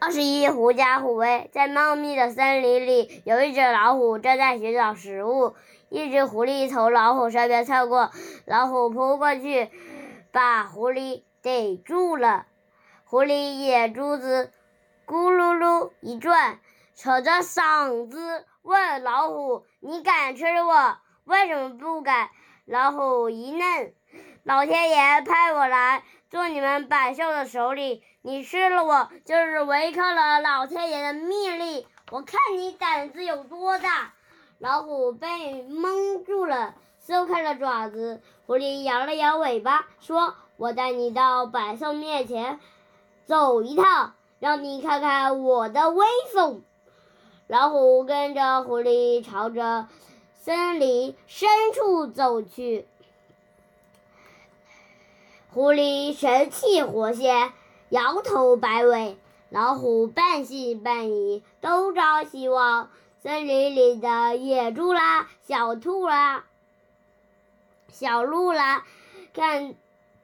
二十一，狐假虎威。在茂密的森林里，有一只老虎正在寻找食物。一只狐狸从老虎身边窜过，老虎扑过去，把狐狸逮住了。狐狸眼珠子咕噜噜一转，扯着嗓子问老虎：“你敢吃我？为什么不敢？”老虎一愣：“老天爷派我来。”做你们百兽的首领，你吃了我，就是违抗了老天爷的命令。我看你胆子有多大！老虎被蒙住了，松开了爪子。狐狸摇了摇尾巴，说：“我带你到百兽面前走一趟，让你看看我的威风。”老虎跟着狐狸朝着森林深处走去。狐狸神气活现，摇头摆尾；老虎半信半疑，东张西望。森林里的野猪啦、小兔啦、小鹿啦，看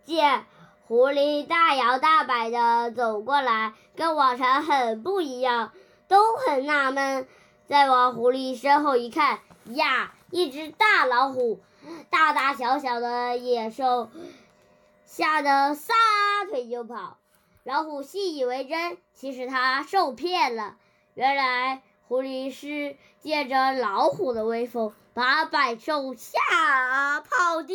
见狐狸大摇大摆的走过来，跟往常很不一样，都很纳闷。再往狐狸身后一看，呀，一只大老虎，大大小小的野兽。吓得撒腿就跑，老虎信以为真，其实它受骗了。原来狐狸是借着老虎的威风，把百兽吓跑的。